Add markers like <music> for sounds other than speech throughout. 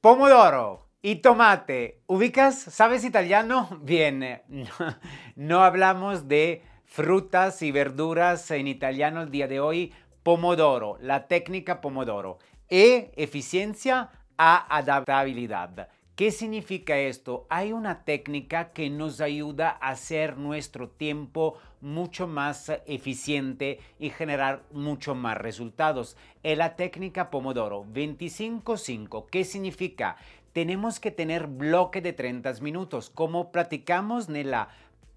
Pomodoro y tomate. ¿Ubicas? ¿Sabes italiano? <laughs> Bien, <laughs> no, hablamos de frutas y verduras en italiano el día de hoy. Pomodoro, la técnica Pomodoro. E eficiencia a adaptabilidad. ¿Qué significa esto? Hay una técnica que nos ayuda a hacer nuestro tiempo mucho más eficiente y generar mucho más resultados. Es la técnica Pomodoro 25-5. ¿Qué significa? Tenemos que tener bloque de 30 minutos, como platicamos en la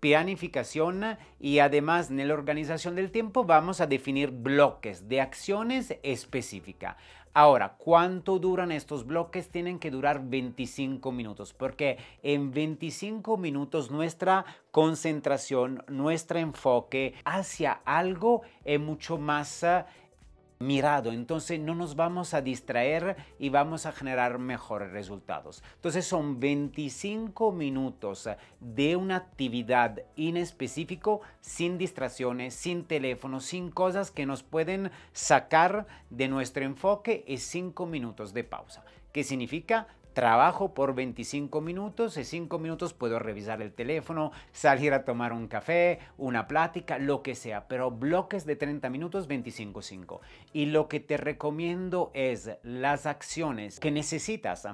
planificación y además en la organización del tiempo vamos a definir bloques de acciones específicas. Ahora, ¿cuánto duran estos bloques? Tienen que durar 25 minutos, porque en 25 minutos nuestra concentración, nuestro enfoque hacia algo es mucho más mirado, entonces no nos vamos a distraer y vamos a generar mejores resultados. Entonces son 25 minutos de una actividad inespecífico sin distracciones, sin teléfono, sin cosas que nos pueden sacar de nuestro enfoque y 5 minutos de pausa. ¿Qué significa? Trabajo por 25 minutos, y 5 minutos puedo revisar el teléfono, salir a tomar un café, una plática, lo que sea, pero bloques de 30 minutos, 25-5. Y lo que te recomiendo es las acciones que necesitas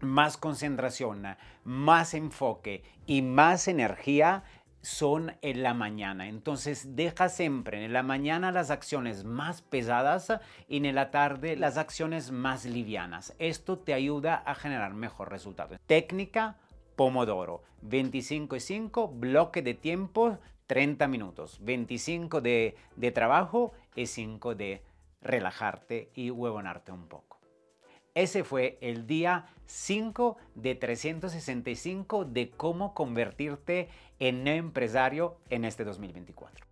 más concentración, más enfoque y más energía son en la mañana. Entonces deja siempre en la mañana las acciones más pesadas y en la tarde las acciones más livianas. Esto te ayuda a generar mejor resultado. Técnica Pomodoro. 25 y 5, bloque de tiempo 30 minutos. 25 de, de trabajo y 5 de relajarte y huevonarte un poco. Ese fue el día 5 de 365 de cómo convertirte en empresario en este 2024.